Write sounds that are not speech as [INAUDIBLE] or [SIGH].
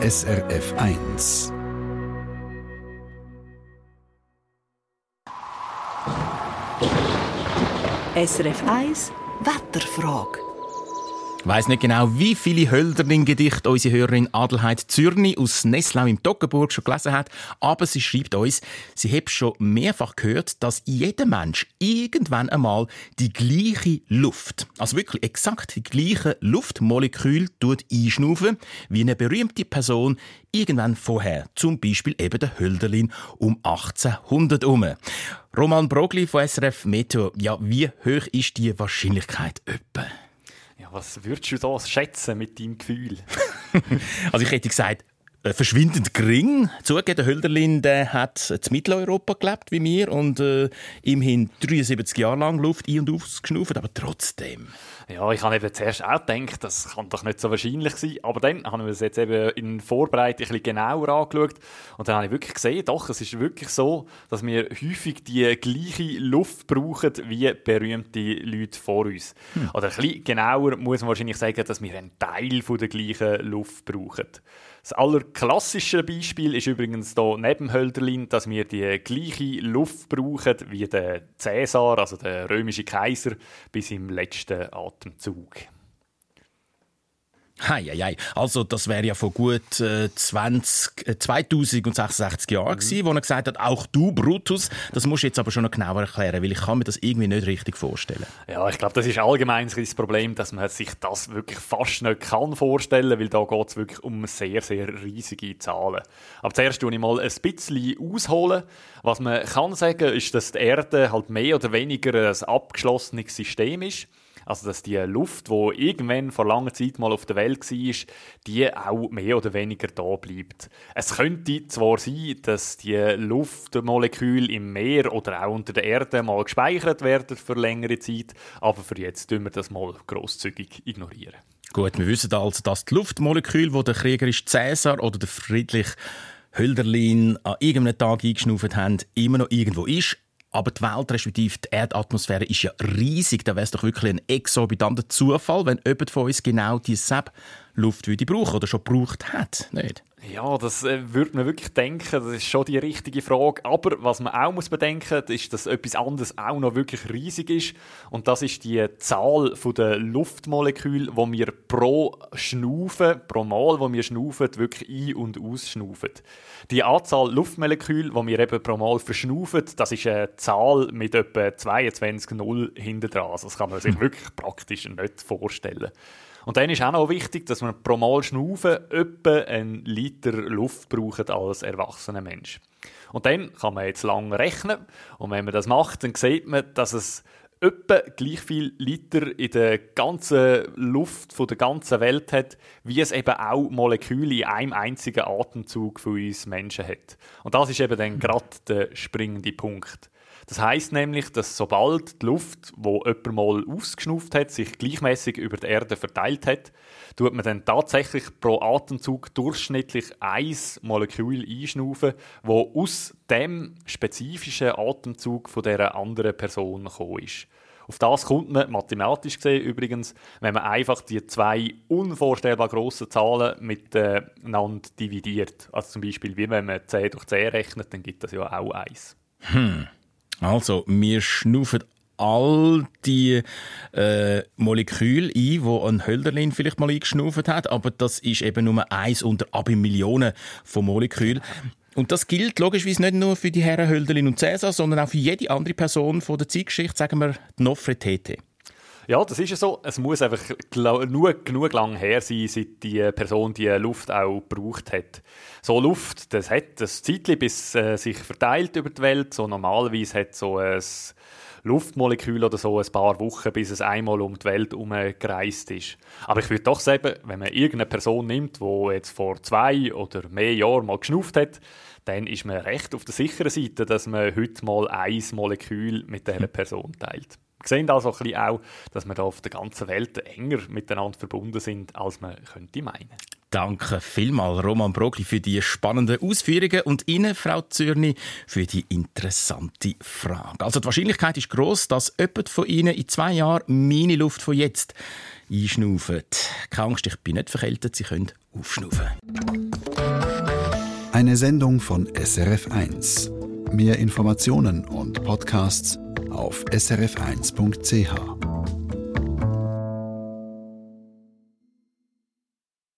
SRF 1. SRF 1 Wetterfrage. Weiss nicht genau, wie viele Hölderlin-Gedichte unsere Hörerin Adelheid Zürni aus Nesslau im Toggenburg schon gelesen hat, aber sie schreibt uns, sie hat schon mehrfach gehört, dass jeder Mensch irgendwann einmal die gleiche Luft, also wirklich exakt die gleiche Luftmolekül tut einschnaufen, wie eine berühmte Person irgendwann vorher, zum Beispiel eben der Hölderlin um 1800 herum. Roman Brogli von SRF Meteo, ja, wie hoch ist die Wahrscheinlichkeit etwa? Was würdest du da schätzen mit deinem Gefühl? [LAUGHS] also ich hätte gesagt, verschwindend gering. Zugegeben, der Hölderlin der hat in Mitteleuropa gelebt wie wir und äh, immerhin 73 Jahre lang Luft ein- und ausgeschnauft, aber trotzdem. Ja, ich habe eben zuerst auch gedacht, das kann doch nicht so wahrscheinlich sein. Aber dann haben wir es jetzt eben in Vorbereitung ein bisschen genauer angeschaut. Und dann habe ich wirklich gesehen, doch, es ist wirklich so, dass wir häufig die gleiche Luft brauchen wie berühmte Leute vor uns. Hm. Oder ein bisschen genauer muss man wahrscheinlich sagen, dass wir einen Teil von der gleichen Luft brauchen. Das allerklassische Beispiel ist übrigens hier neben Hölderlin, dass wir die gleiche Luft brauchen wie der Cäsar, also der römische Kaiser, bis im letzten Atemzug. Hei, hei, hei. Also das wäre ja vor gut äh, 20, äh, 2066 Jahren mhm. gewesen, wo er gesagt hat, auch du Brutus, das musst du jetzt aber schon noch genauer erklären, weil ich kann mir das irgendwie nicht richtig vorstellen. Ja, ich glaube, das ist allgemein das Problem, dass man sich das wirklich fast nicht kann vorstellen, weil da geht es wirklich um sehr, sehr riesige Zahlen. Aber zuerst tue ich mal ein bisschen ausholen. Was man kann sagen, ist, dass die Erde halt mehr oder weniger ein abgeschlossenes System ist. Also, dass die Luft, die irgendwann vor langer Zeit mal auf der Welt war, die auch mehr oder weniger da bleibt. Es könnte zwar sein, dass die Luftmoleküle im Meer oder auch unter der Erde mal gespeichert werden für längere Zeit, aber für jetzt tun wir das mal großzügig ignorieren. Gut, wir wissen also, dass die Luftmoleküle, wo der kriegerisch Cäsar oder der Friedrich Hölderlin an irgendeinem Tag eingeschnauft haben, immer noch irgendwo ist. Aber die Welt, respektive die Erdatmosphäre, ist ja riesig. Da wäre es doch wirklich ein exorbitanter Zufall, wenn jemand von uns genau diese Luft würde brauchen oder schon gebraucht hat. Nicht? Ja, das äh, würde man wirklich denken, das ist schon die richtige Frage. Aber was man auch muss bedenken muss, ist, dass etwas anderes auch noch wirklich riesig ist. Und das ist die Zahl der Luftmoleküle, die wir pro Schnaufen, pro Mal, wo wir schnaufen, wirklich ein- und ausschnaufen. Die Anzahl Luftmoleküle, die wir eben pro Mal verschnaufen, das ist eine Zahl mit etwa 22 Null hinten dran. Also das kann man sich [LAUGHS] wirklich praktisch nicht vorstellen. Und dann ist auch noch wichtig, dass man pro Mal schnaufen etwa einen Liter Luft braucht als erwachsener Mensch. Und dann kann man jetzt lang rechnen. Und wenn man das macht, dann sieht man, dass es etwa gleich viel Liter in der ganzen Luft von der ganzen Welt hat, wie es eben auch Moleküle in einem einzigen Atemzug von uns Menschen hat. Und das ist eben dann gerade der springende Punkt. Das heißt nämlich, dass sobald die Luft, wo jemand mal ausgeschnauft hat, sich gleichmäßig über die Erde verteilt hat, tut man dann tatsächlich pro Atemzug durchschnittlich ein Molekül einschnaufen, wo aus dem spezifischen Atemzug von der anderen Person gekommen ist. Auf das kommt man mathematisch gesehen übrigens, wenn man einfach die zwei unvorstellbar grossen Zahlen miteinander dividiert. Also zum Beispiel, wie wenn man 10 durch 10 rechnet, dann gibt das ja auch 1. Hm. Also, wir schnaufen all die äh, Moleküle ein, die ein Hölderlin vielleicht mal eingeschnauft hat, aber das ist eben nur eins unter ab Millionen von Molekülen. Und das gilt logischerweise nicht nur für die Herren Hölderlin und Cäsar, sondern auch für jede andere Person von der Zeitgeschichte, sagen wir Nofretete. Ja, das ist ja so. Es muss einfach nur genug lang her sein, seit die Person die Luft auch gebraucht hat. So Luft, das hat ein Zeitchen, bis äh, sich verteilt über die Welt. So normalerweise hat so ein Luftmolekül oder so ein paar Wochen, bis es einmal um die Welt herumgereist ist. Aber ich würde doch sagen, wenn man irgendeine Person nimmt, die jetzt vor zwei oder mehr Jahren mal geschnauft hat, dann ist man recht auf der sicheren Seite, dass man heute mal ein Molekül mit dieser Person teilt. Wir sehen also ein bisschen auch, dass wir da auf der ganzen Welt enger miteinander verbunden sind, als man könnte meinen. Danke vielmals, Roman Brogli, für die spannenden Ausführungen und Ihnen, Frau Zürni, für die interessante Frage. Also die Wahrscheinlichkeit ist groß, dass jemand von Ihnen in zwei Jahren meine Luft von jetzt einschnauft. Keine Angst, ich bin nicht verkältet, Sie können aufschnaufen. Eine Sendung von SRF1. Mehr Informationen und Podcasts auf srf1.ch.